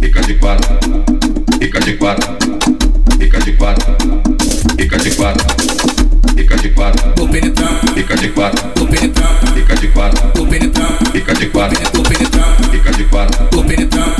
fica de quatro, fica de quatro, fica de quatro, fica de quatro, fica de quatro, Vou penetrar, fica de quatro, vou penetrar, fica de quatro, vou penetrar, fica de quatro, vou penetrar, fica de quatro, vou penetrar,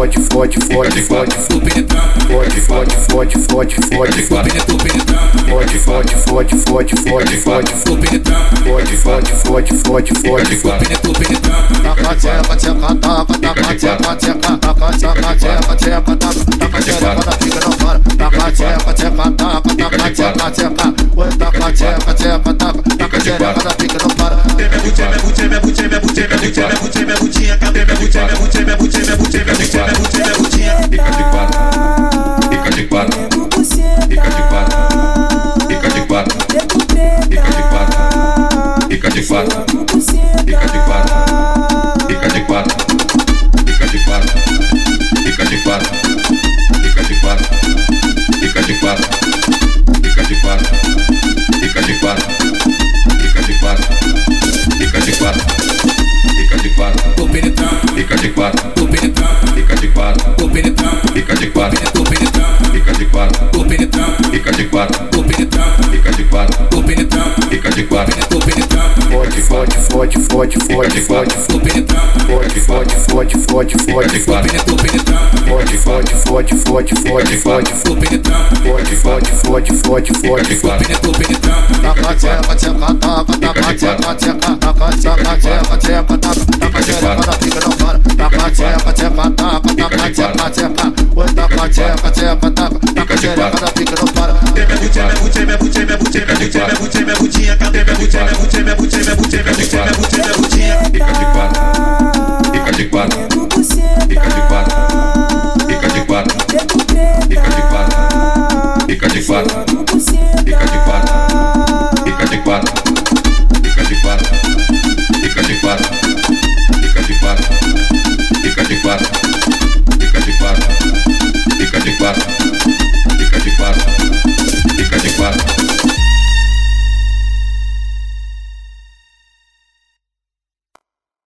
fode, fode, fode, fode, fode, vou penetrar, fode, fode, fode, fode, fode, vou fode, penetrar, fode, fode, fode, fode, fode, fode, vou penetrar, fode, fode, fode, fode, fode, vou fode. penetrar. Taca tcheca, tcheca, taca, taca tcheca, tcheca, taca tcheca, tcheca, tcheca, taca, taca tcheca, da pica não para. Taca tcheca, tcheca, taca, taca tcheca, tcheca, oi, taca tcheca, tcheca, taca, taca tcheca, da pica não para. Minha butinha, minha butinha, minha butinha, minha butinha, minha butinha, minha butinha, minha butinha, cadê minha butinha, minha butinha, minha butinha, minha butinha, minha butinha, minha butinha, minha butinha. fica de quatro, fica quatro, Vou penetrar, fica de quatro, vou penetrar, fica de quatro, vou penetrar, fica de quatro, vou penetrar, fica de quatro, vou penetrar, fica de quatro, vou penetrar, fica de quatro, vou penetrar, fica de quatro, vou penetrar, Fode, fode, fode, fode, fode, fode, vou penetrar, fode, fode, fode, fode, fode, de fode, quatro, vou penetrar, fode, fode, fode, fode, fode, fode, vou penetrar, fode, fode, fode, fode, fode, fode. vou penetrar, Taca tcheca, tcheca, taca, taca tcheca, tcheca, taca tcheca, tcheca, tcheca, taca, tapa, tapa, tchepa, tchepa, tapa, tapa, tchepa, na pica não para, tapa, tchepa, tchepa, tapa, tapa, tchepa, tchepa, oi, tapa, tchepa, tchepa, tapa, tapa, tchepa, na pica fica de quatro.